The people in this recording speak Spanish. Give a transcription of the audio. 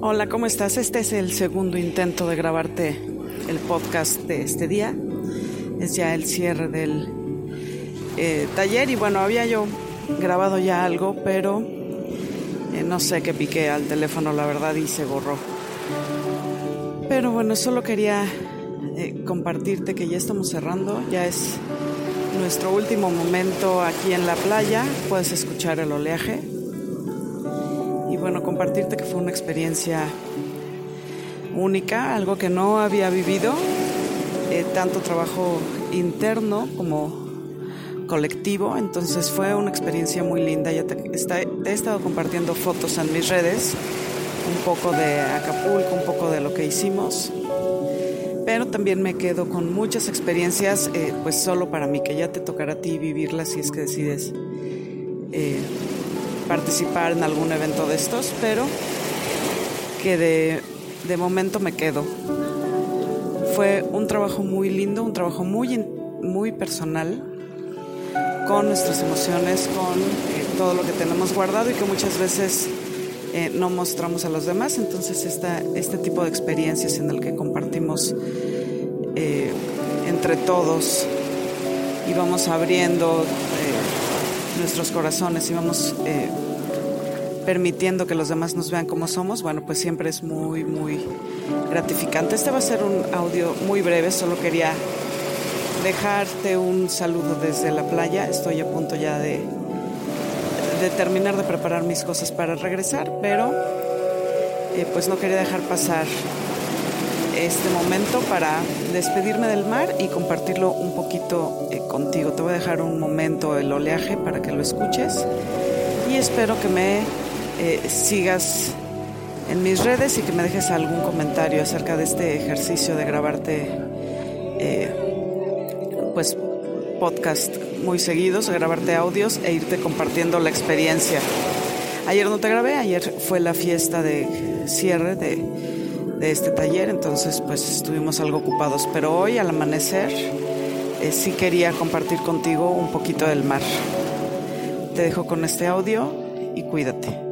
Hola, ¿cómo estás? Este es el segundo intento de grabarte el podcast de este día. Es ya el cierre del eh, taller y bueno, había yo grabado ya algo, pero eh, no sé qué piqué al teléfono, la verdad, y se borró. Pero bueno, solo quería eh, compartirte que ya estamos cerrando, ya es nuestro último momento aquí en la playa, puedes escuchar el oleaje bueno, compartirte que fue una experiencia única, algo que no había vivido, eh, tanto trabajo interno como colectivo, entonces fue una experiencia muy linda, ya te, he estado compartiendo fotos en mis redes, un poco de Acapulco, un poco de lo que hicimos, pero también me quedo con muchas experiencias, eh, pues solo para mí, que ya te tocará a ti vivirlas si es que decides eh, participar en algún evento de estos, pero que de, de momento me quedo. Fue un trabajo muy lindo, un trabajo muy, muy personal, con nuestras emociones, con eh, todo lo que tenemos guardado y que muchas veces eh, no mostramos a los demás. Entonces esta, este tipo de experiencias en el que compartimos eh, entre todos y vamos abriendo nuestros corazones y vamos permitiendo que los demás nos vean como somos, bueno, pues siempre es muy, muy gratificante. Este va a ser un audio muy breve, solo quería dejarte un saludo desde la playa. Estoy a punto ya de, de terminar de preparar mis cosas para regresar, pero eh, pues no quería dejar pasar este momento para despedirme del mar y compartirlo un poquito eh, contigo. Te voy a dejar un momento el oleaje para que lo escuches y espero que me eh, sigas en mis redes y que me dejes algún comentario acerca de este ejercicio de grabarte pues podcast muy seguidos, grabarte audios e irte compartiendo la experiencia. Ayer no te grabé, ayer fue la fiesta de cierre de, este taller, entonces pues estuvimos algo ocupados, pero hoy al amanecer eh, sí quería compartir contigo un poquito del mar. Te dejo con este audio y cuídate.